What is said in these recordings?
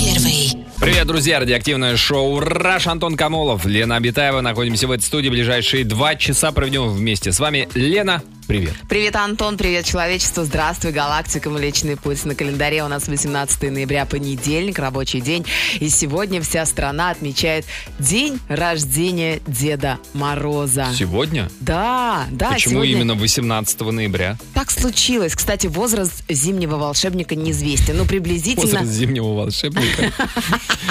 первый. Привет, друзья! Радиоактивное шоу «Раш» Антон Камолов, Лена Абитаева. Находимся в этой студии. Ближайшие два часа проведем вместе. С вами Лена. Привет. Привет, Антон, привет, человечество. Здравствуй, галактика, Млечный путь. На календаре у нас 18 ноября, понедельник, рабочий день. И сегодня вся страна отмечает день рождения Деда Мороза. Сегодня? Да, да, Почему сегодня именно 18 ноября? так случилось. Кстати, возраст зимнего волшебника неизвестен. Ну, приблизительно... Возраст зимнего волшебника.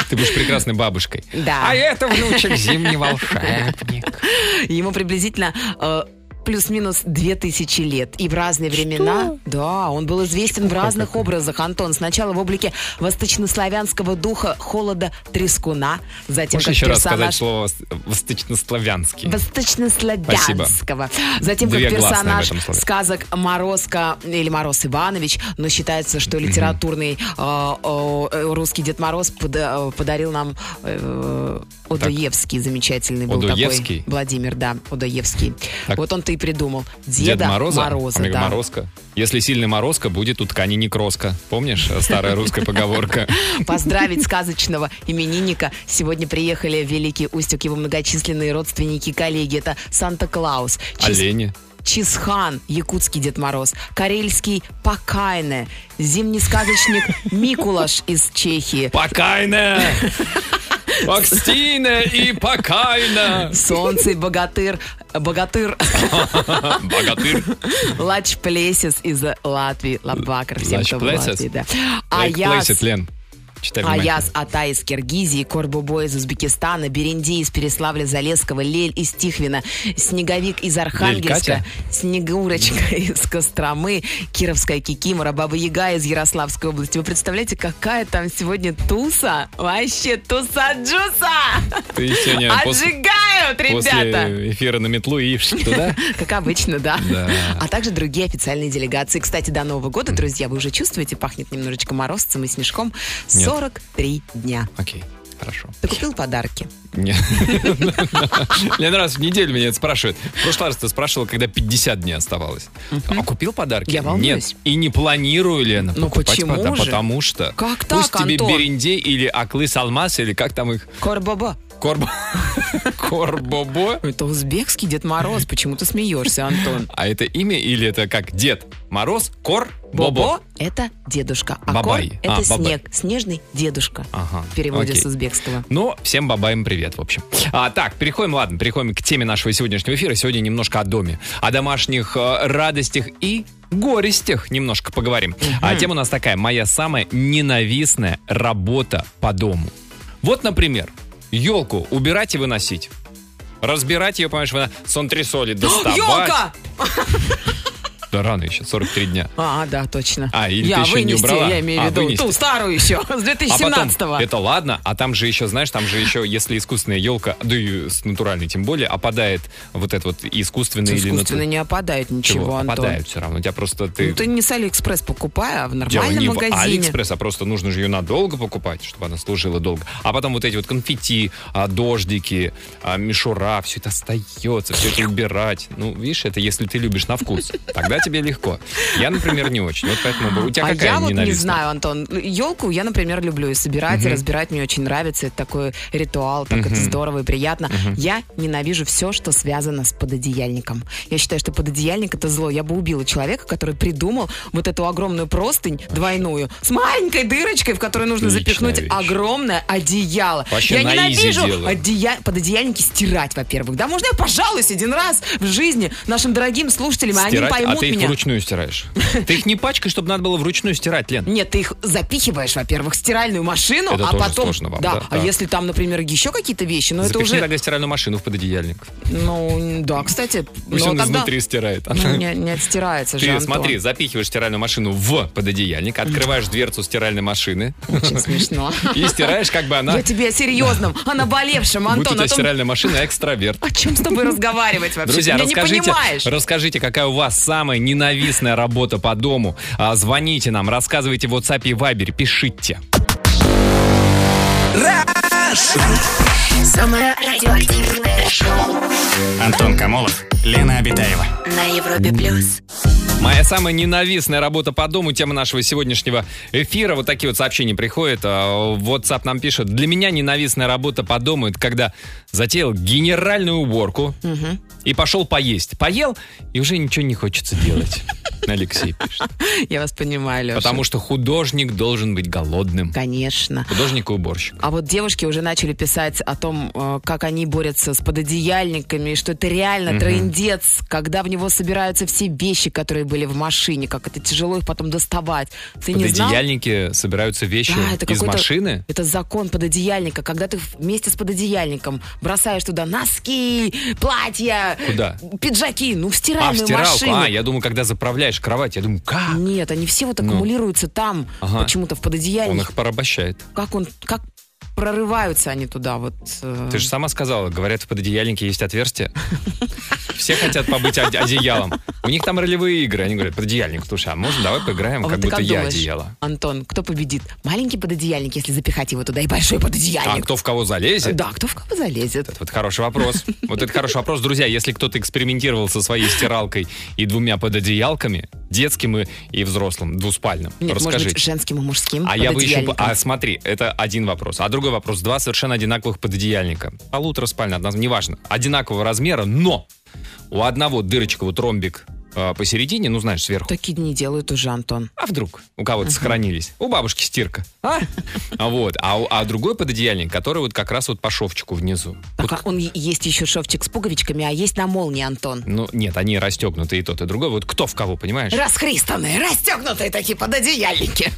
Ты будешь прекрасной бабушкой. Да. А это внучек зимний волшебник. Ему приблизительно э, плюс-минус 2000 лет. И в разные времена... Да, он был известен в разных образах, Антон. Сначала в облике восточнославянского духа холода трескуна, затем Можешь как еще раз сказать персонаж... слово восточнославянский? Восточнославянского. Затем Две как персонаж сказок Морозко или Мороз Иванович, но считается, что литературный э, э, русский Дед Мороз пода- э, подарил нам э, Одоевский замечательный был Одоевский? такой. Владимир, да, Одоевский. Так. Вот он-то и придумал. Дед Деда Мороза? Мороза, Омега да. Морозко. Если сильный морозко, будет у ткани некроска. Помнишь? Старая русская поговорка. Поздравить сказочного именинника. Сегодня приехали в Великий Устюг его многочисленные родственники коллеги. Это Санта-Клаус, Олени. Чисхан, якутский Дед Мороз, карельский Пакайне, зимний сказочник Микулаш из Чехии, Покайна! Акстина и покайна! Солнце и богатырь, богатырь Богатырь. Лач Плесис из Латвии, Лабакар, всем, кто в? Латвии, да. Аяс, плейсит, Лен. Читай. Аяс Атай из Киргизии, Корбубой из Узбекистана, Беренди из Переславля-Залесского, Лель из Тихвина, Снеговик из Архангельска? Снегурочка из Костромы, Кировская Кикимора, Баба Яга из Ярославской области. Вы представляете, какая там сегодня туса? Вообще туса-джуса! Ты сегодня Отжигают, ребята! после эфира на метлу и туда? Как обычно, да. Да. А также другие официальные делегации. Кстати, до Нового года, друзья, вы уже чувствуете, пахнет немножечко морозцем и снежком. Нет. 43 дня. Окей, хорошо. Ты купил подарки? Нет. Лен раз в неделю меня это спрашивают. В прошлый раз ты спрашивала, когда 50 дней оставалось. А купил подарки? Я волнуюсь. Нет. И не планирую, Лена, Ну, покупать почему же? Потому что... Как Пусть так, тебе Антон? берендей или аклыс алмаз, или как там их... Корбоба. Корбо... Корбобо? Это узбекский Дед Мороз. Почему ты смеешься, Антон? А это имя или это как Дед Мороз, Кор, Бобо? Это дедушка, а Бабай. Кор – это А, бабай. снег, снежный дедушка. Ага, В переводе окей. с узбекского. Ну, всем бабаем привет, в общем. А, так, переходим, ладно, переходим к теме нашего сегодняшнего эфира. Сегодня немножко о доме, о домашних э, радостях и горестях немножко поговорим. А тема у нас такая, моя самая ненавистная работа по дому. Вот, например, елку убирать и выносить. Разбирать ее, понимаешь, вы- с антресоли доставать. Елка! Да рано еще, 43 дня. А, да, точно. А, или я ты еще не вынести, убрала? я имею в А, виду вынести. ту старую еще, с А 2017-го. потом, это ладно, а там же еще, знаешь, там же еще, если искусственная елка, да и с натуральной тем более, опадает вот это вот искусственное или Искусственно не опадает ничего, Чего? Антон. Опадает все равно. У тебя просто ты... Ну, ты не с Алиэкспресс покупай, а в Дело нормальном не в магазине. Алиэкспресс, а просто нужно же ее надолго покупать, чтобы она служила долго. А потом вот эти вот конфетти, а, дождики, а, мишура, все это остается, все это убирать. Ну, видишь, это если ты любишь на вкус, тогда тебе легко. Я, например, не очень. Вот поэтому у тебя а какая я вот не знаю, Антон. Елку я, например, люблю и собирать, и разбирать мне очень нравится. Это такой ритуал, так это здорово и приятно. Я ненавижу все, что связано с пододеяльником. Я считаю, что пододеяльник это зло. Я бы убила человека, который придумал вот эту огромную простынь двойную с маленькой дырочкой, в которую нужно запихнуть огромное одеяло. Я ненавижу одея- пододеяльники стирать, во-первых. Да, можно я пожалуюсь один раз в жизни нашим дорогим слушателям, они Стирать? поймут ты их меня. вручную стираешь. Ты их не пачкаешь, чтобы надо было вручную стирать, Лен. Нет, ты их запихиваешь, во-первых, в стиральную машину, Это а тоже потом. сложно вам, да, да, а да. если там, например, еще какие-то вещи, это Запихни уже. тогда стиральную машину в пододеяльник. Ну, да, кстати. Пусть но он тогда- изнутри стирает. Ну, не, не отстирается же, Ты Антон. смотри, запихиваешь стиральную машину в пододеяльник, открываешь дверцу стиральной машины Очень смешно. и стираешь, как бы она... Я тебе о серьезном, о наболевшем, Будь у Антон, тебя стиральная машина экстраверт. о чем с тобой разговаривать вообще? Друзья, расскажите, расскажите, какая у вас самая ненавистная работа по дому. А, звоните нам, рассказывайте в WhatsApp и Viber, пишите. Самое радиоактивное шоу Антон Камолов, Лена Обитаева. на Европе плюс. Моя самая ненавистная работа по дому, тема нашего сегодняшнего эфира. Вот такие вот сообщения приходят. А, WhatsApp нам пишет. Для меня ненавистная работа по дому, это когда затеял генеральную уборку и пошел поесть. Поел, и уже ничего не хочется делать. Алексей пишет. Я вас понимаю, Леша. Потому что художник должен быть голодным. Конечно. Художник и уборщик. А вот девушки уже начали писать о том, э, как они борются с пододеяльниками, что это реально трындец, когда в него собираются все вещи, которые были в машине, как это тяжело их потом доставать. Ты не знал? Пододеяльники собираются вещи Да, это из машины. Это закон пододеяльника, когда ты вместе с пододеяльником бросаешь туда носки, платья, Куда? пиджаки, ну в А, в стиральную стиралку. машину. А, я думаю, когда заправляешь кровать, я думаю, как? Нет, они все вот Ну. аккумулируются там, Ага. почему-то в Он пододеяльнике. их порабощает. Как он, как прорываются они туда вот. э, Ты же сама сказала, говорят, в пододеяльнике есть отверстие. Все хотят побыть од- одеялом. У них там ролевые игры. Они говорят, пододеяльник, слушай, а можно давай поиграем, А как вот будто как я думаешь, одеяло. Антон, кто победит? Маленький пододеяльник, если запихать его туда, и большой А пододеяльник? кто в кого залезет? Да, кто в кого залезет? Это вот хороший вопрос. Вот это хороший вопрос, друзья. Если кто-то экспериментировал со своей стиралкой и двумя пододеялками, детским и, и взрослым, двуспальным, Нет, может быть, женским и мужским А я бы еще... А смотри, это один вопрос. А другой вопрос. Два совершенно одинаковых пододеяльника. Полутора спальня, одна, неважно. Одинакового размера, но у одного дырочка, вот ромбик э, посередине, ну, знаешь, сверху. Такие не делают уже, Антон. А вдруг у кого-то сохранились? У бабушки стирка. А? А вот. А, а другой пододеяльник, который вот как раз вот по шовчику внизу. Так, а он есть еще шовчик с пуговичками, а есть на молнии, Антон. Ну, нет, они расстегнуты и тот, и другой. Вот кто в кого, понимаешь? Расхристанные, расстегнутые такие пододеяльники.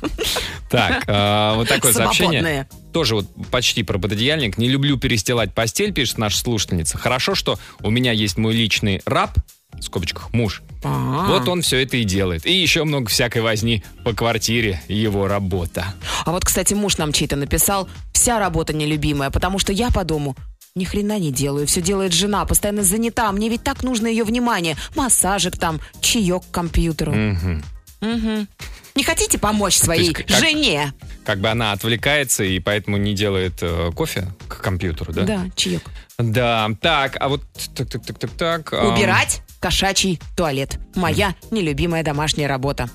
Так, э, вот такое сообщение. Свободные. Тоже вот почти про пододеяльник. Не люблю перестилать постель, пишет наша слушательница. Хорошо, что у меня есть мой личный раб, в скобочках муж. А. Вот он все это и делает. И еще много всякой возни по квартире. Его работа. А вот, кстати, муж нам чей-то написал, вся работа нелюбимая, потому что я по дому ни хрена не делаю, все делает жена, постоянно занята, мне ведь так нужно ее внимание. Массажик там, чаек к компьютеру. Мгм. Мгм. Не хотите помочь своей как- жене? Как бы она отвлекается и поэтому не делает э, кофе к компьютеру, да? Да, чаек. Да. Так, а вот так, так, так, так, так. Убирать кошачий туалет. Моя нелюбимая домашняя работа.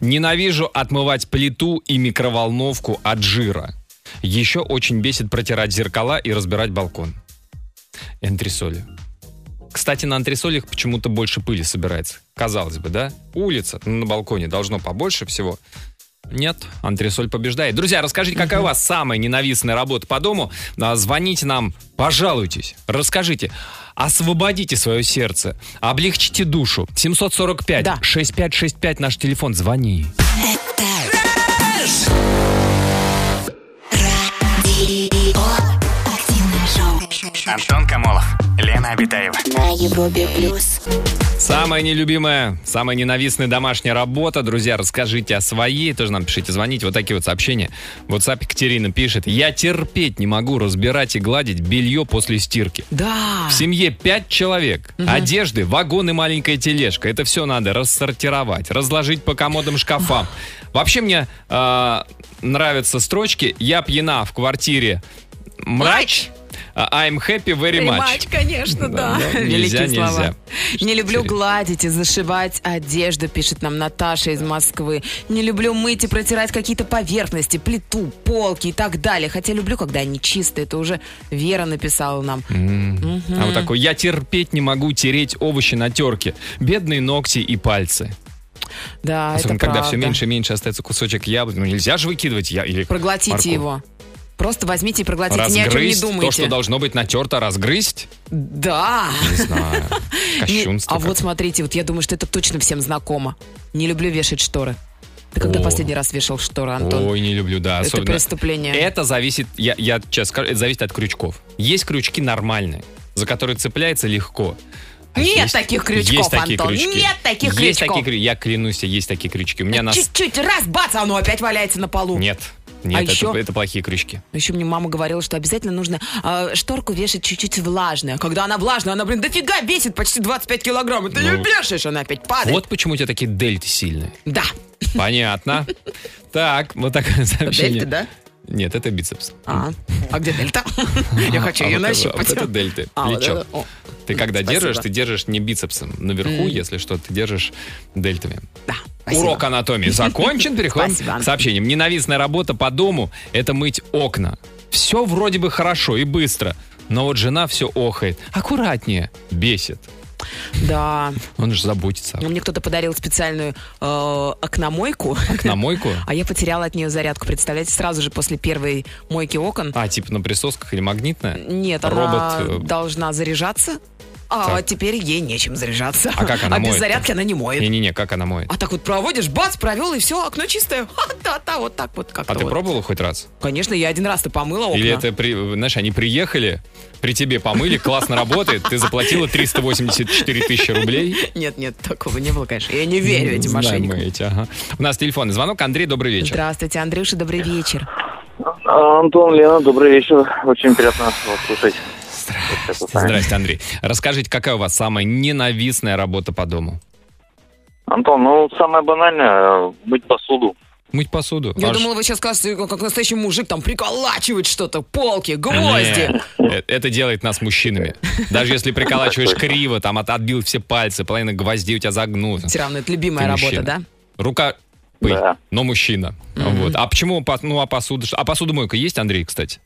Ненавижу отмывать плиту и микроволновку от жира. Еще очень бесит протирать зеркала и разбирать балкон. И антресоли. Кстати, на антресолях почему-то больше пыли собирается. Казалось бы, да? Улица, на балконе должно побольше всего. Нет, антресоль побеждает. Друзья, расскажите, какая у вас самая ненавистная работа по дому? А, Звоните нам, пожалуйтесь, расскажите. Освободите свое сердце, облегчите душу. 745 Да. 6565 наш телефон, звони. Антон Камолов, Лена Обитаева. на Европе плюс. Самая нелюбимая, самая ненавистная домашняя работа. Друзья, расскажите о своей. Тоже нам пишите, звоните. Вот такие вот сообщения. В WhatsApp Екатерина пишет. Я терпеть не могу разбирать и гладить белье после стирки. Да. В семье пять человек. Одежды, вагон и маленькая тележка. Это все надо рассортировать, разложить по комодам, шкафам. Вообще мне э, нравятся строчки «Я пьяна в квартире мрач», а «I'm happy very much». Ремач, конечно, Да, да. да, Великие нельзя, слова. нельзя. Не люблю Интересно. гладить и зашивать одежду, пишет нам Наташа из Москвы. Не люблю мыть и протирать какие-то поверхности, плиту, полки и так далее. Хотя люблю, когда они чистые. Это уже Вера написала нам. А вот такой, я терпеть не могу тереть овощи на терке. Бедные ногти и пальцы. Да, Особенно, это когда правда. все меньше и меньше остается кусочек яблока. Ну, нельзя же выкидывать я или Проглотите морковь. его. Просто возьмите и проглотите, ни о чем не Разгрызть думайте. то, что должно быть натерто, разгрызть? Да. Не знаю. Кощунство. а вот смотрите, вот я думаю, что это точно всем знакомо. Не люблю вешать шторы. Ты когда О. последний раз вешал шторы, Антон? Ой, не люблю, да. Это Особенно... преступление. Это зависит, я, я сейчас скажу, это зависит от крючков. Есть крючки нормальные, за которые цепляется легко. А Нет есть- таких крючков, есть такие Антон, крючки. нет таких есть крючков. Такие, я клянусь, есть такие крючки. У меня. Чуть-чуть, раз, бац, оно опять валяется на полу. Нет, нет, А это, еще? это плохие крючки. Еще мне мама говорила, что обязательно нужно э, шторку вешать чуть-чуть влажную. Когда она влажная, она, блин, дофига весит почти 25 килограмм. И ты ее Ну. вешаешь, она опять падает. Вот почему у тебя такие дельты сильные. Да. Понятно. Так, вот такое сообщение. Дельты, да? Нет, это бицепс. А, а где дельта? Я хочу А ее нащупать. Это дельты, А, плечо. Ты когда держишь, ты держишь не бицепсом наверху, если что, ты держишь дельтами. Да, спасибо. Урок анатомии закончен. Переходим Спасибо. к сообщениям. Ненавистная работа по дому – это мыть окна. Все вроде бы хорошо и быстро, но вот жена все охает. Аккуратнее. Бесит. Да. Он же заботится. Мне кто-то подарил специальную э, окномойку, На мойку? а я потеряла от нее зарядку. Представляете, сразу же после первой мойки окон. А, типа на присосках или магнитная? Нет, Робот, она э, должна заряжаться, а Так. теперь ей нечем заряжаться. А как она А без моет? зарядки она не моет. Не-не-не, как она моет? А так вот проводишь, бац, провел, и все, окно чистое. Да-да, вот так вот как-то А ты вот. пробовала хоть раз? Конечно, я один раз-то помыла окна. Или это, при, знаешь, они приехали, при тебе помыли, классно работает, ты заплатила 384 тысячи рублей. Нет, нет, такого не было, конечно. Я не верю этим Знаем мошенникам. мы эти, ага. У нас телефонный звонок. Андрей, добрый вечер. Здравствуйте, Андрюша, добрый вечер. А, Антон, Лена, добрый вечер. Очень приятно вас слушать. Здрасте, Андрей. Расскажите, какая у вас самая ненавистная работа по дому? Антон, ну, самое банальное, мыть посуду. Мыть посуду. Я Аж- думала, вы сейчас скажете, как, настоящий мужик, там приколачивать что-то, полки, гвозди. Э, Это делает нас мужчинами. Даже если приколачиваешь криво, там от- отбил все пальцы, половина гвоздей у тебя загнута. Все равно это любимая Ты работа, мужчина. да? Рука пыль, Да. но мужчина. Вот. А почему, по- ну, а посуда? А посудомойка есть, Андрей, кстати?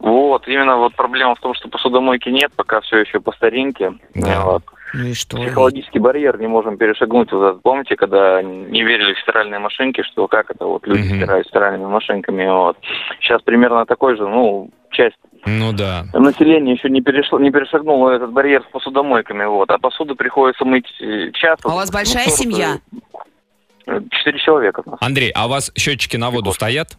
Вот, именно вот проблема в том, что посудомойки нет, пока все еще по старинке. Да. Вот. Ну и что? Психологический барьер не можем перешагнуть. Вот этот, помните, когда не верили в стиральные машинки, что как это вот люди Мгм. стирают стиральными машинками. Вот. Сейчас примерно такой же, ну, часть Ну да. населения еще не, перешло, не перешагнула этот барьер с посудомойками. Вот. А посуду приходится мыть э, часто. А у вас большая Ну, семья? Четыре человека Андрей, а у вас счетчики на воду стоят?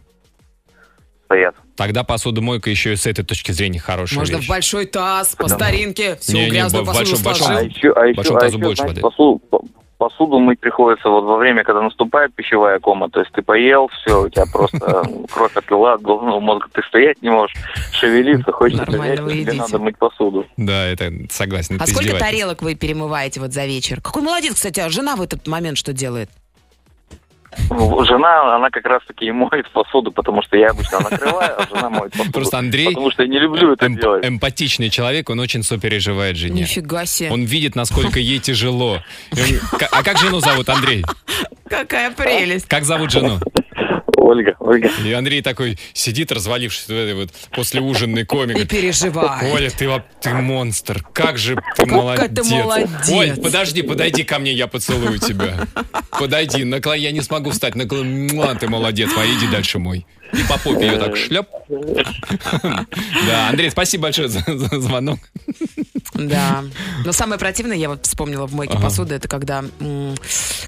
Стоят. Тогда посудомойка еще и с этой точки зрения хорошая Можно вещь. в большой таз, по старинке, всю Не-не, грязную в посуду большом- большом- А сложил. еще, а еще, большом а тазу еще, больше знаете, воды. посуду, по- посуду мыть приходится вот во время, когда наступает пищевая кома. То есть ты поел, все, у тебя просто э, кровь отлила от головного мозга, ты стоять не можешь, шевелиться, хочется вы тебе надо мыть посуду. Да, это согласен. А сколько тарелок вы перемываете вот за вечер? Какой молодец, кстати, а жена в этот момент что делает? Жена, она как раз-таки и моет посуду, потому что я обычно накрываю, а жена моет посуду. Просто Андрей Потому что я не люблю это Эмп- делать. эмпатичный человек, он очень сопереживает жене. Нифига себе. Он видит, насколько ей тяжело. Он- А как жену зовут, Андрей? Какая прелесть. Как зовут жену? Ольга, Ольга. И Андрей такой сидит, развалившись в этой вот послеужинной коме. И говорит, переживает. Оля, ты, во- ты монстр, как же ты молодец. ты молодец. Оль, подожди, подойди ко мне, я поцелую тебя. Подойди, наклон, я не смогу встать, наклон, ты молодец, моя, иди дальше мой. И по попе ее так шлеп. Да, Андрей, спасибо большое за, звонок. Да. Но самое противное, я вот вспомнила в мойке посуды, это когда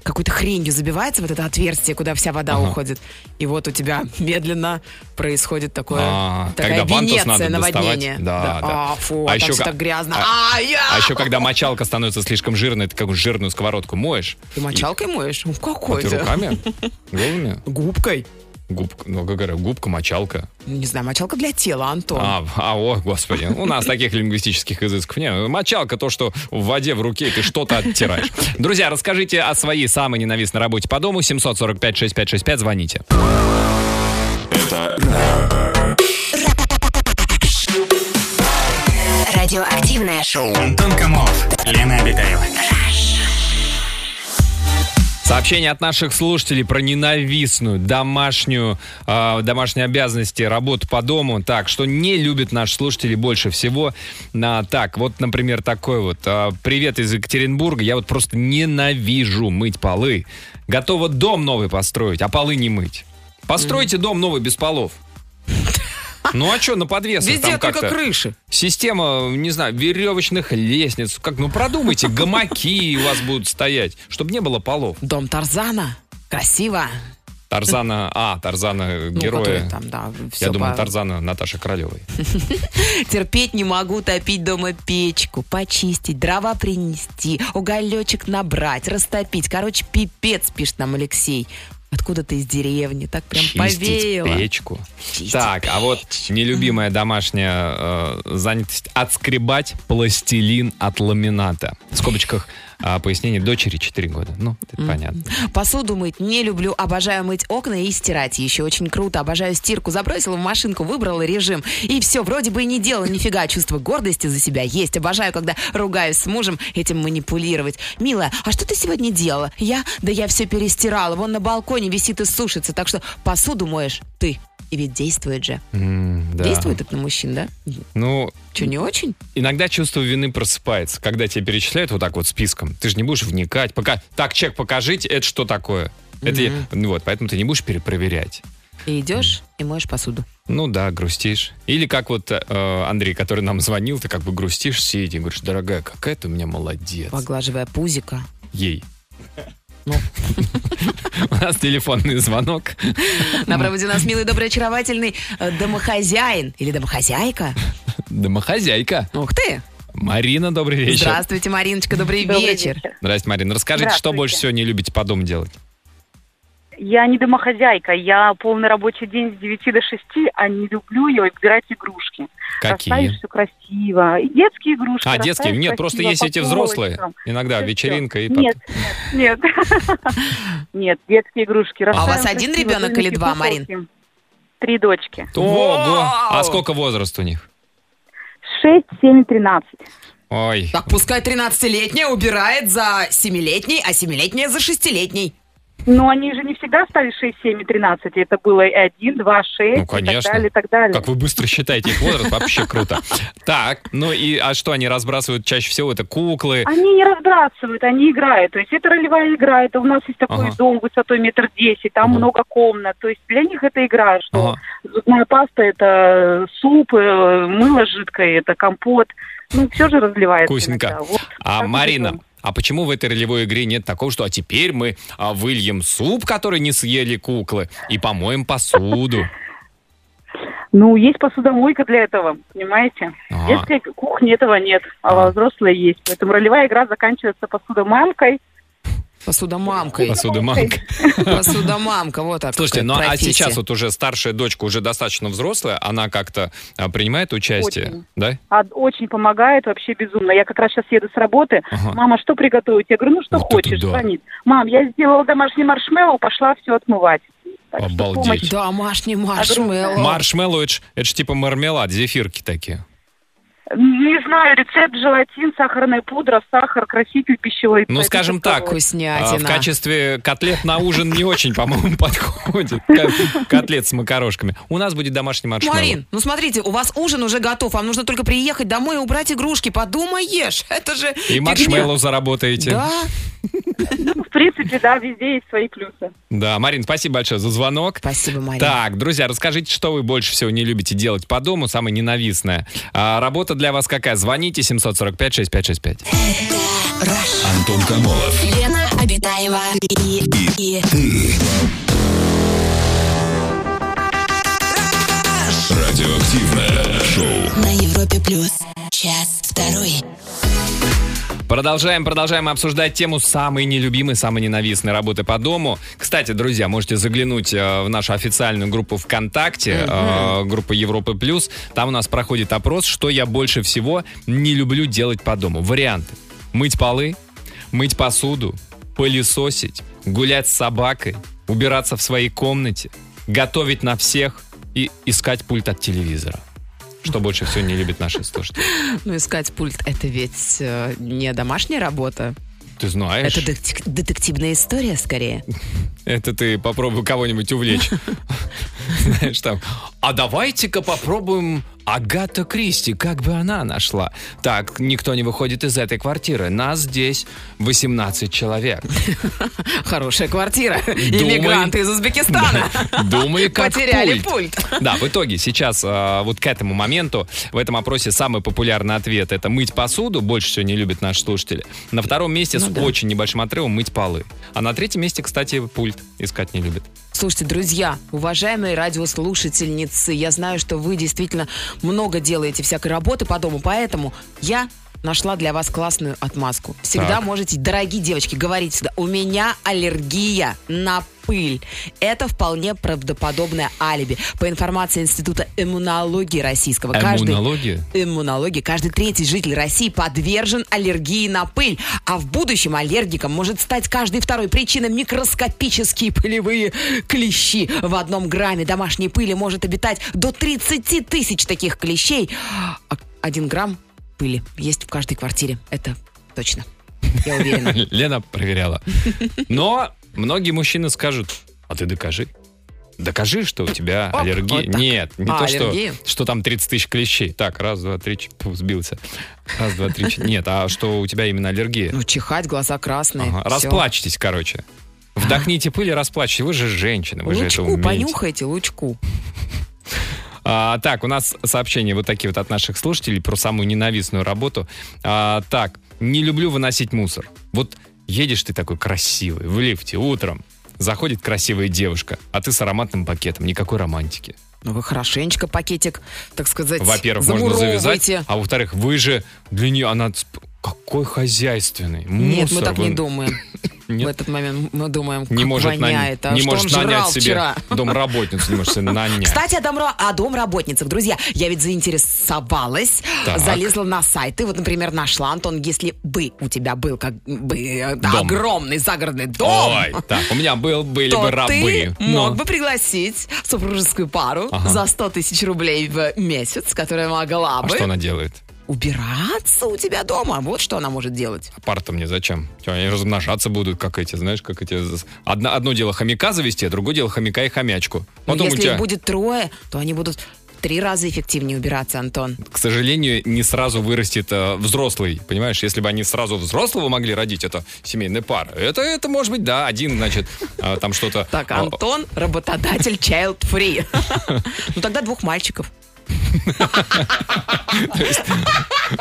какой-то хренью забивается вот это отверстие, куда вся вода уходит. И вот у тебя медленно происходит такое, А, такая когда Венеция наводнение. Да, да. А, фу, А а еще так грязно. а- А, еще, когда мочалка становится слишком жирной, ты какую жирную сковородку моешь. Ты мочалкой моешь? Ну, Какой ты ты? руками? Голыми? Губкой? Губка, ну, как говорю, губка, мочалка. Не знаю, мочалка для тела, Антон. А, а, о, господи, у нас таких лингвистических изысков нет. Мочалка то, что в воде, в руке, ты что-то оттираешь. Друзья, расскажите о своей самой ненавистной работе по дому. 745-6565, звоните. Это Радиоактивное шоу. Антон Камолов, Лена Обитаева. Сообщение от наших слушателей про ненавистную домашнюю, э, домашние обязанности, работу по дому. Так, что не любят наши слушатели больше всего. На, так, вот, например, такой вот. э, Привет из Екатеринбурга. Я вот просто ненавижу мыть полы. Готова дом новый построить, а полы не мыть. Постройте дом новый без полов. Ну а что, на подвесах Везде там только как-то... крыши. Система, не знаю, веревочных лестниц. Как, ну продумайте, гамаки у вас будут стоять, чтобы не было полов. Дом Тарзана. Красиво. Тарзана, а, Тарзана Ну, героя. там, да, Я думаю, по- Тарзана Наташи Королевой. Терпеть не могу топить дома печку, почистить, дрова принести, уголечек набрать, растопить. Короче, пипец, пишет нам Алексей. Откуда ты из деревни? Так прям Чистить повеяло. печку. Чистить так, а вот нелюбимая домашняя э, занятость отскребать пластилин от ламината. В скобочках а, пояснение дочери 4 года. Ну, это понятно. Посуду мыть не люблю, обожаю мыть окна и стирать. Еще очень круто, обожаю стирку. Забросила в машинку, выбрала режим. И все, вроде бы и не делала нифига. Чувство гордости за себя есть. Обожаю, когда ругаюсь с мужем, этим манипулировать. Милая, а что ты сегодня делала? Я? Да я все перестирала. Вон на балконе висит и сушится. Так что посуду моешь ты. И ведь действует же. М, да. Действует это на мужчин, да? Ну, Че, не очень? иногда чувство вины просыпается, когда тебе перечисляют вот так вот списком. Ты же не будешь вникать. Пока, так, чек покажите, это что такое? Это, я- ну вот, поэтому ты не будешь перепроверять. И идешь и моешь посуду. Ну да, грустишь. Или как вот э, Андрей, который нам звонил, ты как бы грустишь, сидя и говоришь, дорогая, какая ты у меня молодец. Поглаживая пузика. Ей. Ну. У нас телефонный звонок. На проводе у нас милый, добрый, очаровательный э, домохозяин или домохозяйка. Домохозяйка. Ух ты! Марина, добрый вечер. Здравствуйте, Мариночка, добрый, Добрый вечер. Здрасте, Марина. Расскажите, что Здравствуйте. больше всего не любите по дому делать? Я не домохозяйка, я полный рабочий день с 9 до 6, а не люблю ее убирать игрушки. Какие? Расставить все красиво. И детские игрушки. А, детские? Нет, просто красиво есть по эти взрослые. полочкам. Иногда Всё, вечеринка и всё. потом- Нет, нет, нет. Нет, детские игрушки. А у вас один ребенок или два, Марин? Три дочки. Ого! А сколько возраст у них? 6, 7 и 13. Ой, Так пускай 13-летняя убирает за 7-летней, а 7-летняя за 6-летней. Но они же не всегда стали 6, 7 и 13. Это было и 1, 2, 6 Ну, и так конечно. далее, и так далее. как вы быстро считаете их возраст, вообще круто. Так, ну и а что они разбрасывают чаще всего? Это куклы. Они не разбрасывают, они играют. То есть это ролевая игра. Это у нас есть такой Ага. дом высотой метр десять, там Ага. много комнат. То есть для них это игра, что Ага. зубная паста это суп, э, мыло жидкое, это компот. Ну, все же разливается. Вкусненько. Вот А, Марина. А почему в этой ролевой игре нет такого, что а теперь мы а, выльем суп, который не съели куклы, и помоем посуду? Ну, есть посудомойка для этого, понимаете? В детской кухне этого нет, а во взрослой есть. Поэтому ролевая игра заканчивается посудомамкой. Посудомамкой. Посудомамка. Посудомамка, вот так. Слушайте, ну а сейчас вот уже старшая дочка, уже достаточно взрослая, она как-то а, принимает участие, Очень. да? А очень помогает, вообще безумно. Я как раз сейчас еду с работы. Ага. Мама, что приготовить? Я говорю, ну что Вот хочешь, да. звонит. Мам, я сделала домашний маршмеллоу, пошла все отмывать. Так что Обалдеть. помощь. Домашний маршмеллоу. Маршмеллоу, это ж, это ж типа мармелад, зефирки такие. Не знаю, рецепт желатин, сахарная пудра, сахар, краситель пищевой. Ну, скажем так, Вкуснятина. в качестве котлет на ужин не очень, по-моему, подходит. Ко- Котлет с макарошками. У нас будет домашний маршмеллоу. Марин, ну смотрите, у вас ужин уже готов, вам нужно только приехать домой и убрать игрушки. Подумаешь, это же... И маршмеллоу заработаете. Да, Ну, в принципе, да, везде есть свои плюсы. Да, Марин, спасибо большое за звонок. спасибо, Марин. Так, друзья, расскажите, что вы больше всего не любите делать по дому, самое ненавистное. А, работа для вас какая? Звоните 745-6565. Антон Камолов. Лена Обитаева и, и, Радиоактивное шоу. на Европе плюс. Час второй. Продолжаем, продолжаем обсуждать тему самой нелюбимой, самой ненавистной работы по дому. Кстати, друзья, можете заглянуть э, в нашу официальную группу ВКонтакте, э, группа Европы Плюс. Там у нас проходит опрос, что я больше всего не люблю делать по дому. Варианты. Мыть полы, мыть посуду, пылесосить, гулять с собакой, убираться в своей комнате, готовить на всех и искать пульт от телевизора. Что больше всего не любят наши слушатели. Ну, искать пульт, это ведь э, не домашняя работа. Ты знаешь, Это детек- детективная история, скорее. это ты попробуй кого-нибудь увлечь. Знаешь, там, а давайте-ка попробуем Агата Кристи, как бы она нашла. Так, никто не выходит из этой квартиры. Нас здесь 18 человек. Хорошая квартира. Иммигранты из Узбекистана. Думай, как Потеряли пульт. Да, в итоге сейчас а, вот к этому моменту в этом опросе самый популярный ответ это мыть посуду, больше всего не любят наши слушатели. На втором месте с Ну очень небольшим отрывом мыть полы. А на третьем месте, кстати, пульт искать не любят. Слушайте, друзья, уважаемые радиослушательницы, я знаю, что вы действительно много делаете всякой работы по дому, поэтому я нашла для вас классную отмазку. Всегда Так. можете, дорогие девочки, говорить всегда, у меня аллергия на пыль. Это вполне правдоподобное алиби. По информации Института иммунологии российского, каждый... Иммунология? Иммунологии. Каждый третий житель России подвержен аллергии на пыль. А в будущем аллергиком может стать каждый второй. Причина микроскопические пылевые клещи. В одном грамме домашней пыли может обитать до 30 тысяч таких клещей. А один грамм пыли есть в каждой квартире. Это точно. Я уверена. Лена проверяла. Но многие мужчины скажут, а ты докажи. Докажи, что у тебя Оп, аллергия. вот так. Нет, не А, то, что, аллергия? что там 30 тысяч клещей. Так, раз, два, три, ч- фу, сбился. Раз, два, три, ч- Нет, а что у тебя именно аллергия. Ну, чихать, глаза красные. Ага. Расплачьтесь, короче. Вдохните пыль и расплачьтесь. Вы же женщины, вы же это Лучку, умеете. понюхайте лучку. А, так, у нас сообщения вот такие вот от наших слушателей про самую ненавистную работу. А, так, не люблю выносить мусор. Вот едешь ты такой красивый в лифте утром, заходит красивая девушка, а ты с ароматным пакетом, никакой романтики. Ну, вы хорошенечко пакетик, так сказать, Во-первых, можно завязать, а во-вторых, вы же для нее, она какой хозяйственный. Нет, мы Мусор так не думаем. Нет? В этот момент мы думаем, Не как может, воняет, а не что может он нанять себе вчера. домработницу, не может себе нанять. Кстати, о, домра- о домработницах. Друзья, я ведь заинтересовалась, Так. залезла на сайты. Вот, например, нашла, Антон, если бы у тебя был как бы э, Дом. огромный загородный дом, Ой, так, у меня был, были то бы рабы. ты Но. мог бы пригласить супружескую пару Ага. за 100 тысяч рублей в месяц, которая могла А бы что она делает? Убираться у тебя дома. Вот что она может делать. Пара-то мне зачем? Они размножаться будут, как эти, знаешь, как эти... Одно, одно дело хомяка завести, а другое дело хомяка и хомячку. Потом если тебя, их будет трое, то они будут три раза эффективнее убираться, Антон. к сожалению, не сразу вырастет э, взрослый. Понимаешь, если бы они сразу взрослого могли родить, это семейная пара. Это, это может быть, да, один, значит, э, там что-то... Так, э, Антон, работодатель child free. Ну тогда двух мальчиков.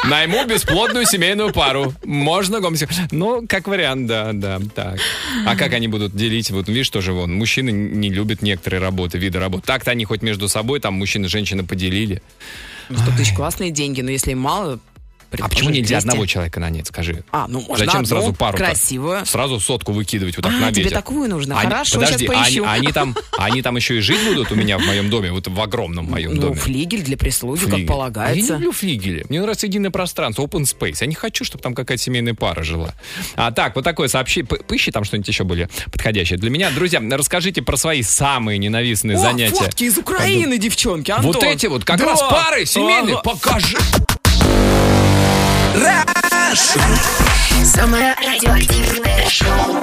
Найму бесплодную семейную пару. Можно гомосексуально. Ну, как вариант, да, да, так. А как они будут делить? Вот видишь, тоже вон, мужчины не любят некоторые работы, виды работ. Так-то они хоть между собой, там, мужчины и женщины поделили. Ну, 100 тысяч классные деньги, но если мало, А почему нельзя 200? одного человека нанять, скажи? А, ну можно Зачем сразу пару? красивую. Сразу сотку выкидывать вот так А, на тебе ветер. такую нужно? Они- Хорошо, подожди, сейчас поищу. Они, они там, они там еще и жить будут у меня в моем доме, вот в огромном моем Ну, доме. флигель для прислуги, Флигель. как А я не полагается. люблю флигели. Мне нравится единое пространство, open space. Я не хочу, чтобы там какая-то семейная пара жила. А так, вот такое сообщение. Поищи там что-нибудь еще более подходящее для меня. Друзья, расскажите про свои самые ненавистные О, занятия. фотки из Украины, девчонки, Антон. Вот эти вот, как Да. раз пары семейные. Ага. Покажи. Самое радиоактивное шоу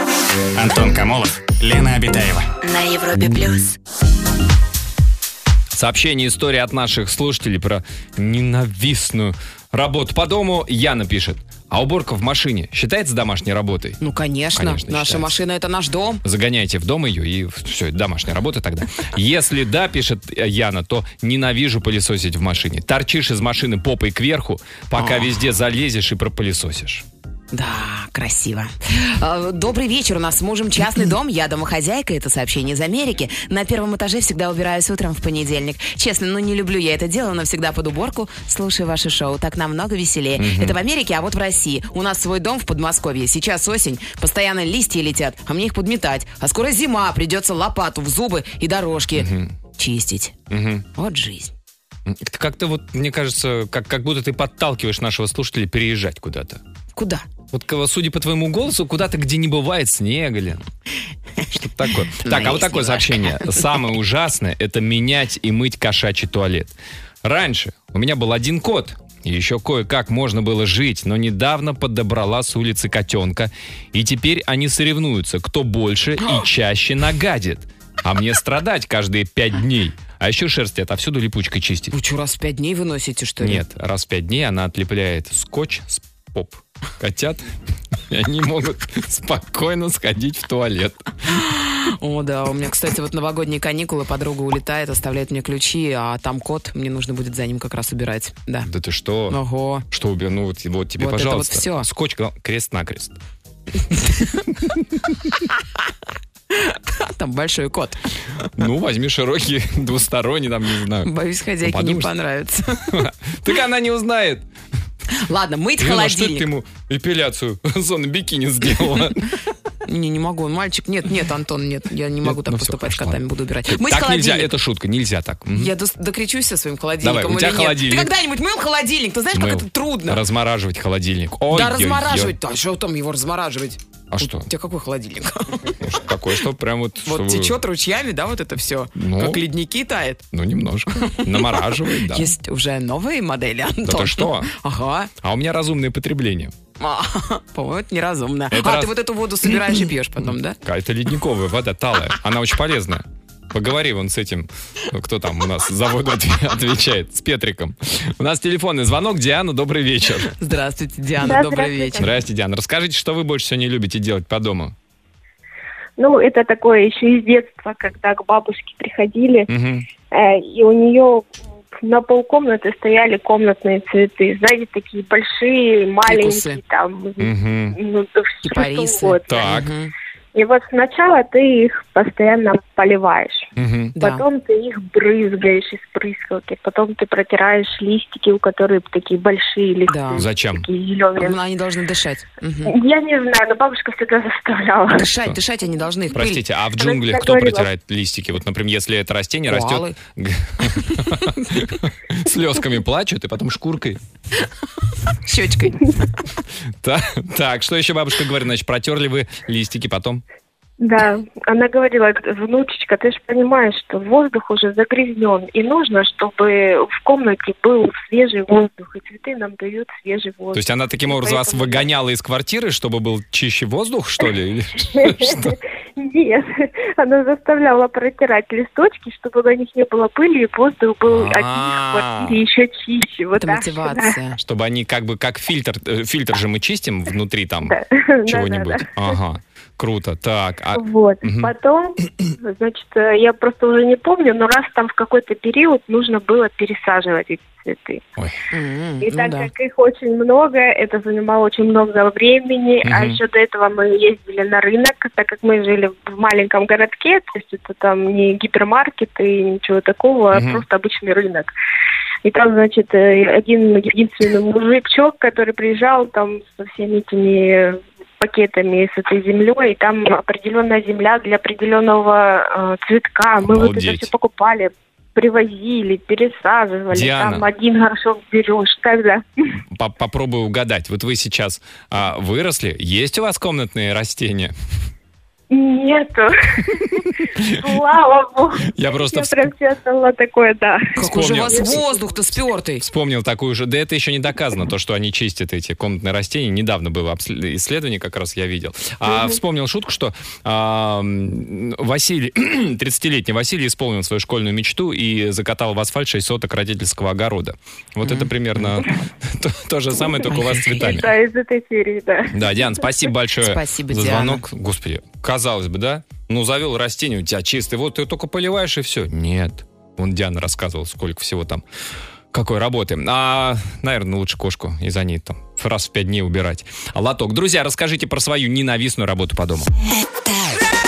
Антон Камолов, Лена Обитаева. на Европе плюс. Сообщение истории от наших слушателей про ненавистную работу по дому. Яна пишет. А уборка в машине считается домашней работой? Ну, конечно. Конечно, Наша считается. машина — это наш дом. Загоняйте в дом ее, и все, домашняя работа тогда. Если да, пишет Яна, то ненавижу пылесосить в машине. Торчишь из машины попой кверху, пока везде залезешь и пропылесосишь. Да, красиво. А, Добрый вечер. У нас с мужем частный дом. Я домохозяйка. Это сообщение из Америки. На первом этаже всегда убираюсь утром в понедельник. Честно, ну не люблю я это дело, но всегда под уборку слушаю ваше шоу. Так намного веселее. Это в Америке, а вот в России. У нас свой дом в Подмосковье. Сейчас осень. Постоянно листья летят, а мне их подметать. А скоро зима. Придется лопату в зубы и дорожки чистить. Вот жизнь. Это Как-то вот, мне кажется, как, как будто ты подталкиваешь нашего слушателя переезжать куда-то. Куда? Вот, судя по твоему голосу, куда-то, где не бывает снега, Лен. Что-то такое. Так, а вот такое сообщение. Самое ужасное – это менять и мыть кошачий туалет. Раньше у меня был один кот, и еще кое-как можно было жить, но недавно подобрала с улицы котенка, и теперь они соревнуются, кто больше и чаще нагадит. А мне страдать каждые пять дней. А еще шерсть отовсюду липучкой чистить. Вы что, раз в пять дней выносите, что ли? Нет, раз в пять дней она отлепляет скотч с поп котят, и они могут спокойно сходить в туалет. О, да, у меня, кстати, вот новогодние каникулы, подруга улетает, оставляет мне ключи, а там кот, мне нужно будет за ним как раз убирать. Да. Да ты что? Ого. Что, убе- ну вот, вот тебе, Вот это пожалуйста. вот всё. Скотч крест-накрест. Там большой кот. Ну, возьми широкий, двусторонний, там, не знаю. Боюсь, хозяйке Ну, не понравится. Так она не узнает. Ладно, мыть Лена, а что ты холодильник. ему эпиляцию зоны бикини сделала? Не, не могу, мальчик. Нет, нет, Антон, нет, я не могу так ну поступать с котами, буду убирать. Мыть Так нельзя, холодильник. это шутка, нельзя так. Я докричусь со своим холодильником Давай, у тебя холодильник. Ты когда-нибудь мыл холодильник? Ты знаешь, как это трудно? Размораживать холодильник. Да, размораживать. Да, что там его размораживать? А что? У тебя какой холодильник? Ну, что прям вот... Вот течет ручьями, да, вот это все? Ну. Как ледники тает? Ну, немножко. Намораживает, да. Есть уже новые модели, Антон. Да ты что? Ага. А у меня разумное потребление. А, По-моему, это неразумно. Это а, раз- ты вот эту воду собираешь и пьешь потом, да? Это ледниковая вода, талая. Она очень полезная. Поговори вон с этим, кто там у нас за воду отве- отвечает, с Петриком. У нас телефонный звонок. Диана, добрый вечер. Здравствуйте, Диана, Да, добрый здравствуйте. вечер. Здрасте, Диана. Расскажите, что вы больше всего не любите делать по дому? Ну, это такое еще из детства, когда к бабушке приходили, Мгм. э, и у нее на полкомнаты стояли комнатные цветы. Знаете, такие большие, маленькие, Фикусы. там, Мгм. ну, что Кипарисы. угодно. Так. Мгм. И вот сначала ты их постоянно поливаешь. Да. Потом ты их брызгаешь из прыскалки. Потом ты протираешь листики, у которых такие большие листы. Да. Зачем? Такие зеленые. Ну, Они должны дышать. Мгм. Я не знаю, но бабушка всегда заставляла. Дышать, дышать они должны. пыль. Простите, а в джунглях кто говорила. протирает листики? Вот, например, если это растение Коалы. растет, слезками плачут, и потом шкуркой. Щечкой. Та- Так, что еще бабушка говорит? Значит, протерли вы листики потом? Да, она говорила, внучечка, ты же понимаешь, что воздух уже загрязнен, и нужно, чтобы в комнате был свежий воздух, и цветы нам дают свежий воздух. То есть она таким образом вас поэтому- выгоняла из квартиры, чтобы был чище воздух, что ли? Нет, она заставляла протирать листочки, чтобы на них не было пыли, и воздух был от них в квартире еще чище. Это мотивация. Чтобы они как бы как фильтр, э, фильтр же мы чистим внутри там чего-нибудь. Ага, круто. Так, а Вот. Мгм. Потом, значит, э, я просто уже не помню, но раз там в какой-то период нужно было пересаживать эти цветы. М, И ну так да. как их очень много, это занимало очень много времени. А Мгм. еще до этого мы ездили на рынок, так как мы жили в маленьком городке, то есть это там не гипермаркет и ничего такого, Мгм. а просто обычный рынок. И там, значит, э, один единственный мужичок, который приезжал там со всеми этими пакетами с этой землей, и там определенная земля для определенного э, цветка. Мы вот это Обалдеть. все покупали, привозили, пересаживали. Диана. Там один горшок берешь, тогда. по- попробую угадать. Вот вы сейчас а, выросли, есть у вас комнатные растения? Нету. Слава богу. Я просто Я прям чувствовала такое, да. Какой же у вас воздух-то спертый. Вспомнил такую же, да это еще не доказано, то, что они чистят эти комнатные растения. Недавно было исследование, как раз я видел. А вспомнил шутку, что а, Василий, 30-летний Василий исполнил свою школьную мечту и закатал в асфальт 6 соток родительского огорода. Вот это примерно то, то же самое, только у вас с цветами. Да, из этой серии, да. Да, Диан, спасибо большое Спасибо, за Диана. звонок. Господи, казалось бы, да? Ну, завел растение, у тебя чистый, вот ты только поливаешь и все. Нет. Вон Диана рассказывала, сколько всего там, какой работы. А, наверное, лучше кошку и за ней там раз в пять дней убирать. А лоток. Друзья, расскажите про свою ненавистную работу по дому. Радио.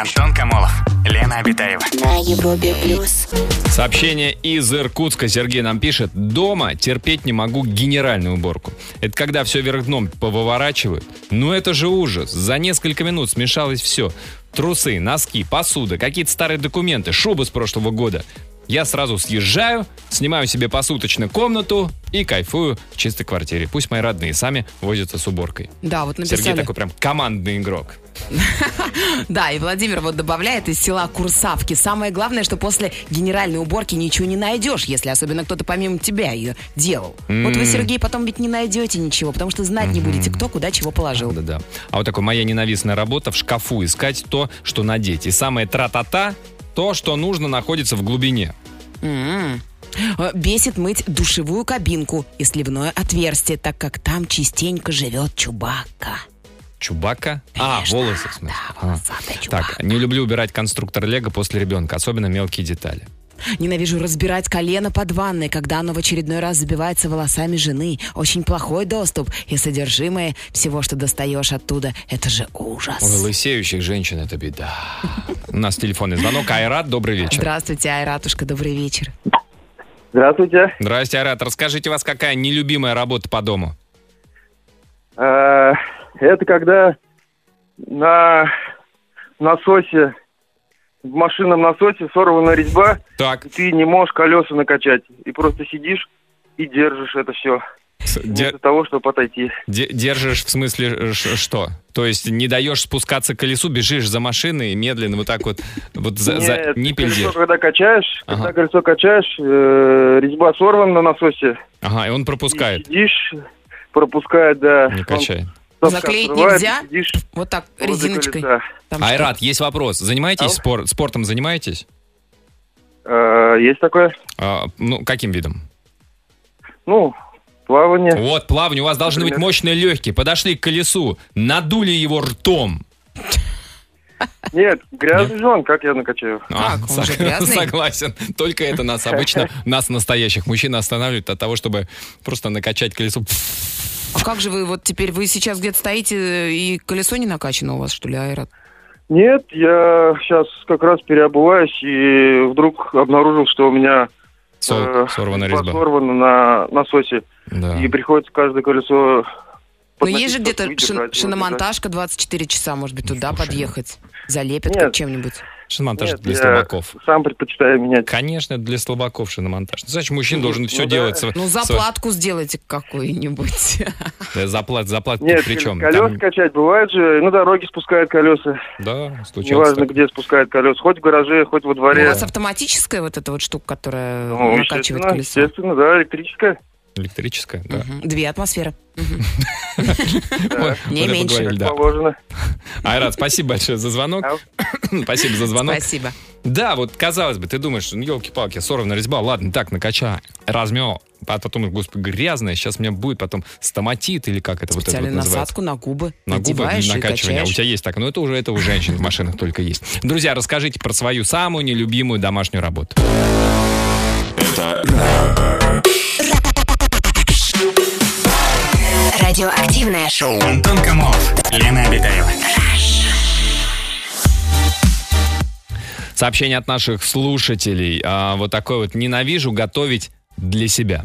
Антон Камолов, Лена Обитаева. На Европе плюс. Сообщение из Иркутска. Сергей нам пишет. Дома терпеть не могу генеральную уборку. Это когда все вверх дном повыворачивают. Ну это же ужас. За несколько минут смешалось все. Трусы, носки, посуда, какие-то старые документы, шубы с прошлого года. Я сразу съезжаю, снимаю себе посуточно комнату и кайфую в чистой квартире. Пусть мои родные сами возятся с уборкой. Да, вот Сергей написали. такой прям командный игрок. Да, и Владимир вот добавляет из села Курсавки. Самое главное, что после генеральной уборки ничего не найдешь, если особенно кто-то помимо тебя ее делал. Вот вы, Сергей, потом ведь не найдете ничего, потому что знать не будете, кто куда чего положил. Да-да. А вот такой моя ненавистная работа в шкафу искать то, что надеть. И самое тра-та-та, то, что нужно, находится в глубине. Э, Бесит мыть душевую кабинку и сливное отверстие, так как там частенько живет Чубака. Чубака? А, волосы, в смысле. да, А. Так, не люблю убирать конструктор Лего после ребенка, особенно мелкие детали. Ненавижу разбирать колено под ванной, когда оно в очередной раз забивается волосами жены. Очень плохой доступ. И содержимое всего, что достаешь оттуда, это же ужас. Ой, лысеющих женщин это беда. У нас телефонный звонок. Айрат, добрый вечер. Здравствуйте, Айратушка, добрый вечер. Здравствуйте. Здрасте, Айрат. Расскажите, у вас какая нелюбимая работа по дому? Э, Это когда на насосе, в машинном насосе сорвана резьба, Так, и ты не можешь колеса накачать. И просто сидишь и держишь это все. с- де- Для того, чтобы отойти. де- держишь в смысле э, что? То есть не даешь спускаться к колесу, бежишь за машиной и медленно вот так вот, вот за, за Нет, ниппель колесо, когда качаешь, Ага. когда колесо качаешь, э, резьба сорвана на насосе. Ага, и он И пропускает, сидишь, пропускает, да. не Он качает. совка Заклеить нельзя? Сидишь Вот так, резиночкой. Там Айрат, есть вопрос. Занимаетесь Ау. спор- спортом? Занимаетесь? Э, есть такое? А, ну, каким видом? Ну, плавание. Вот, плавание, у вас должны быть Например? мощные легкие. Подошли к колесу, надули его ртом. Нет, грязный жен, как я накачаю? А, Как, он же грязный? Согласен. Только это нас обычно, нас настоящих мужчин останавливает от того, чтобы просто накачать колесо. А как же вы вот теперь, вы сейчас где-то стоите и колесо не накачано у вас, что ли, Айрат? Нет, я сейчас как раз переобуваюсь и вдруг обнаружил, что у меня Со- э, Сорвана резьба. сорвана на насосе. Да. И приходится каждое колесо Но подносить, есть же где-то шин- выдержать. шиномонтажка 24 часа, может быть, туда Слушай, подъехать. Залепят чем-нибудь. Шиномонтаж Нет, для я слабаков. сам предпочитаю менять. Конечно, для слабаков шиномонтаж. Значит, мужчина Ну, должен ну все да. делать. Ну, заплатку сделайте какую-нибудь. Заплат, заплат Нет, причем. колеса Там- качать бывает же, на дороге спускают колеса. Да, случается. Неважно, так. где спускают колеса, хоть в гараже, хоть во У дворе. вас автоматическая вот эта вот штука, которая Ну, накачивает естественно, колесо? естественно, да, электрическая. Электрическая, да. Две атмосферы. Не это меньше. Положено. Айрат, спасибо большое за звонок. Спасибо за звонок. Спасибо. Да, вот казалось бы, ты думаешь, ну елки-палки, сорвана резьба, ладно, так, накачай, размел, а потом, господи, грязная, сейчас у меня будет потом стоматит или как это вот это вот насадку на губы. На губы накачивание. А у тебя есть так. Но это уже это у женщин в машинах только есть. Друзья, расскажите про свою самую нелюбимую домашнюю работу. Радиоактивное шоу. Антон Камолов, Лена Обитаева. Сообщение от наших слушателей. А, вот такое вот. Ненавижу готовить для себя.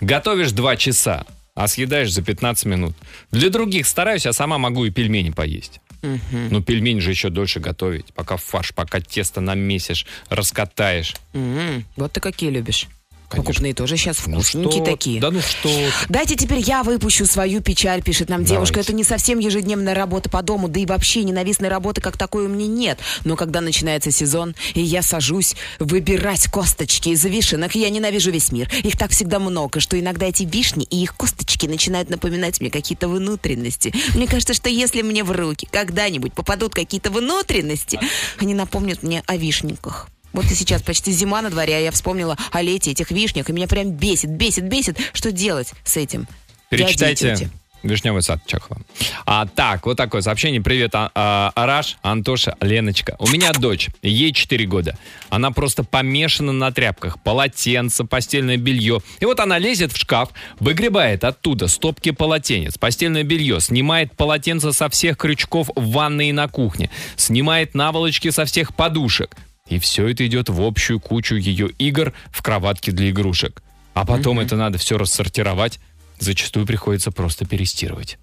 Готовишь два часа, а съедаешь за 15 минут. Для других стараюсь, а сама могу и пельмени поесть. Мгм. Ну, пельмени же еще дольше готовить. Пока фарш, пока тесто намесишь, раскатаешь. М, Вот ты какие любишь. Конечно. Покупные тоже сейчас Ну вкусненькие что ты? такие. Да ну что. Дайте теперь я выпущу свою печаль, пишет нам девушка. Давайте. Это не совсем ежедневная работа по дому, да и вообще ненавистной работы как такой у меня нет. Но когда начинается сезон, и я сажусь выбирать косточки из вишенок, я ненавижу весь мир. Их так всегда много, что иногда эти вишни и их косточки начинают напоминать мне какие-то внутренности. Мне кажется, что если мне в руки когда-нибудь попадут какие-то внутренности, они напомнят мне о вишниках. Вот и сейчас почти зима на дворе, а я вспомнила о лете этих вишнях, и меня прям бесит, бесит, бесит. Что делать с этим? Перечитайте. Вишневый сад Чехова. А, так, вот такое сообщение. Привет, а, а, Араш, Антоша, Леночка. У меня дочь, ей 4 года. Она просто помешана на тряпках. Полотенце, постельное белье. И вот она лезет в шкаф, выгребает оттуда стопки полотенец, постельное белье, снимает полотенце со всех крючков в ванной и на кухне, снимает наволочки со всех подушек. И все это идет в общую кучу ее игр в кроватке для игрушек. А потом это надо все рассортировать. Зачастую приходится просто перестирывать.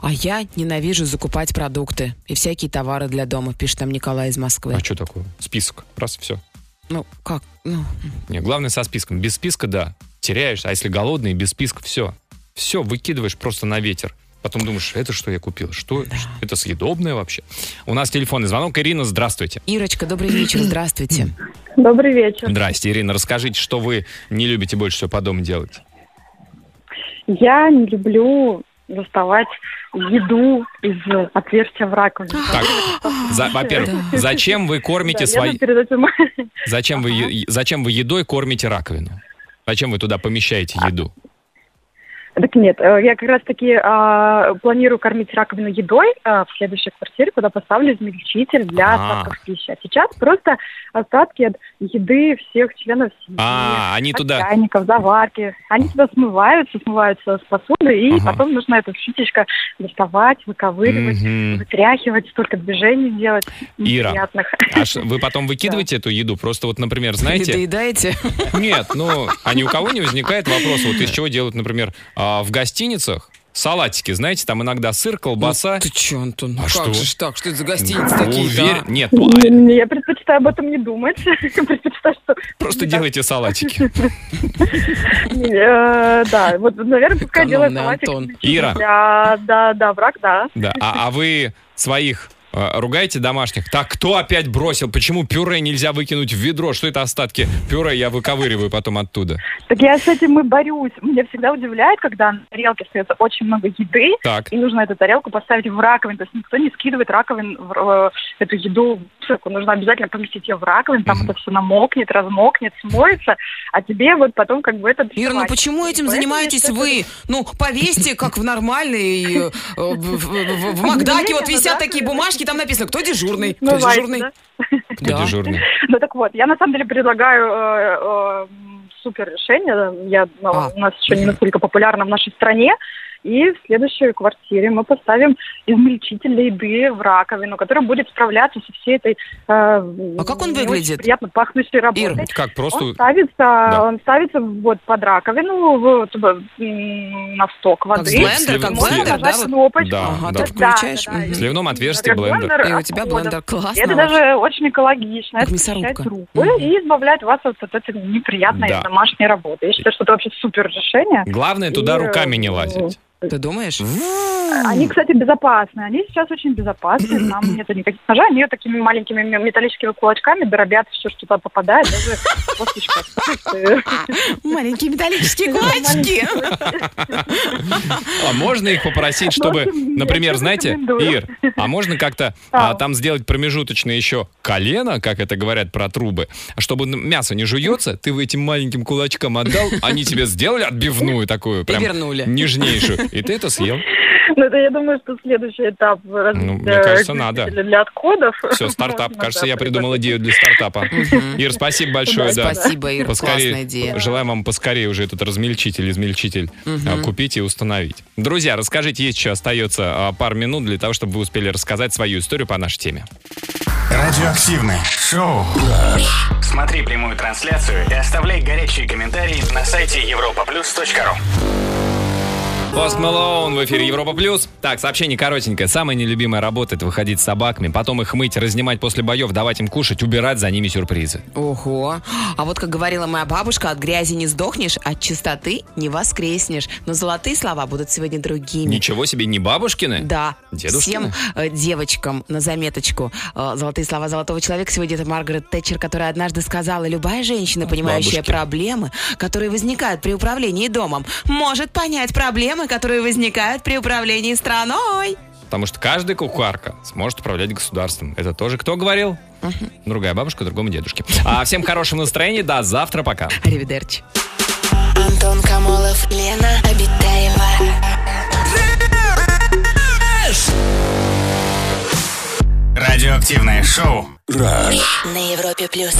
А я ненавижу закупать продукты и всякие товары для дома, пишет нам Николай из Москвы. А что такое? Список. Раз, все. Ну, как? Ну, Не, главное со списком. Без списка, да, теряешь. А если голодный, без списка, все. Все, выкидываешь просто на ветер. Потом думаешь, это что я купил? Что? Это съедобное вообще? У нас телефонный звонок. Ирина, здравствуйте. Ирочка, добрый вечер, здравствуйте. Добрый вечер. Здрасте, Ирина. Расскажите, что вы не любите больше всего по дому делать? Я не люблю доставать еду из отверстия в раковине. Так, за- во-первых, зачем вы кормите Да, свои... этим... Зачем вы, зачем вы едой кормите раковину? Зачем вы туда помещаете еду? Так нет, э, я как раз-таки а, планирую кормить раковину едой а, в следующей квартире, куда поставлю измельчитель для А. остатков пищи. А сейчас просто остатки от еды всех членов семьи. А, они от туда... чайников, заварки. Они туда смываются, смываются с посуды, и Ага. потом нужно это щеточка доставать, выковыривать, Мгм. вытряхивать, столько движений делать Ира, неприятных. А ш- вы потом выкидываете эту еду? Просто вот, например, знаете... доедаете? Нет, ну, а ни у кого не возникает вопроса, вот из чего делают, например, а, в гостиницах салатики, знаете, там иногда сыр, колбаса. Ну, Ты че, Антон? Ну А как что? же ж так? Что это за гостиницы такие Уверен- Нет, ну, а Я предпочитаю об этом не думать. Предпочитаю, что... просто делайте салатики. Э, Да, вот, наверное, пускай делает Экономный салатик. Антон. Ира. Да, да, да, враг, да. Да. А, а вы своих э, ругаете домашних? Так, кто опять бросил? Почему пюре нельзя выкинуть в ведро? Что это остатки пюре? Я выковыриваю потом оттуда. Так я с этим и борюсь. Меня всегда удивляет, когда на тарелке остается очень много еды, Так. и нужно эту тарелку поставить в раковину. То есть никто не скидывает раковин в э, эту еду в мусорку. Нужно обязательно поместить ее в раковину, там это все намокнет, размокнет, смоется, а тебе вот потом как бы это... Ира, ну почему этим Поэтому занимаетесь вы? Ну, повесьте, как в нормальной... э, В, Макдаке вот висят такие бумажки, там написано, кто дежурный, кто Смывается, дежурный. да? Кто Да. дежурный? Ну так вот, я на самом деле предлагаю э, э, супер решение. Я, ну, А. У нас еще не настолько популярно в нашей стране. И в следующей квартире мы поставим измельчитель для еды в раковину, который будет справляться со всей этой а как он выглядит? приятно пахнущей работой. Ир, Как, просто... Он ставится, он ставится вот под раковину в, туда, м, на сток Как воды. с блендер, как Можно блендер, да? вот? кнопочку. Да, Ага, да. ты включаешь. Да, да, да. мгм. В сливном отверстии Как блендер. И у тебя блендер классно. Это даже очень экологично. Как это мясорубка. очищает руку и избавляет вас от, от этой неприятной Да. домашней работы. Я считаю, что это вообще супер решение. Главное туда И, руками не э, лазить. Ты думаешь? Они, кстати, безопасны. Они сейчас очень безопасны. Там нет никаких ножей. Они такими маленькими металлическими кулачками дробят все, что туда попадает. Даже косточка. Маленькие металлические кулачки. А можно их попросить, чтобы, Ну, я например, знаете. Ир, а можно как-то а, там сделать промежуточное еще колено, как это говорят про трубы, чтобы мясо не жуется, ты этим маленьким кулачкам отдал, они тебе сделали отбивную такую, прям нежнейшую, и ты это съел. Ну, это, я думаю, что следующий этап развития Ну, мне кажется, надо. для отходов. Все, стартап. Можно, Кажется, да, я придумал идею для стартапа. Ир, спасибо большое, да. Спасибо, Ир, Поскорее, классная идея. Желаем вам поскорее уже этот размельчитель, измельчитель а, купить и установить. Друзья, расскажите, есть еще остается а, пару минут для того, чтобы вы успели рассказать свою историю по нашей теме. Радиоактивное шоу. Смотри прямую трансляцию и оставляй горячие комментарии на сайте europaplus.ru Пост Мэлоун в эфире Европа Плюс. Так, сообщение коротенькое. Самая нелюбимая работа — это выходить с собаками, потом их мыть, разнимать после боев, давать им кушать, убирать за ними сюрпризы. Ого. А вот, как говорила моя бабушка, от грязи не сдохнешь, от чистоты не воскреснешь. Но золотые слова будут сегодня другими. Ничего себе, не бабушкины? Да. Дедушкины? Всем э, девочкам на заметочку. Э, золотые слова золотого человека сегодня это Маргарет Тэтчер, которая однажды сказала, любая женщина, понимающая Бабушки. проблемы, которые возникают при управлении домом, может понять проблемы, которые возникают при управлении страной. Потому что каждая кухарка сможет управлять государством. Это тоже кто говорил? Другая бабушка, другому дедушке. А всем хорошего настроения. До завтра. Пока. Аривидерчи. Антон Камолов, Лена Обитаева. Радиоактивное шоу. На Европе плюс.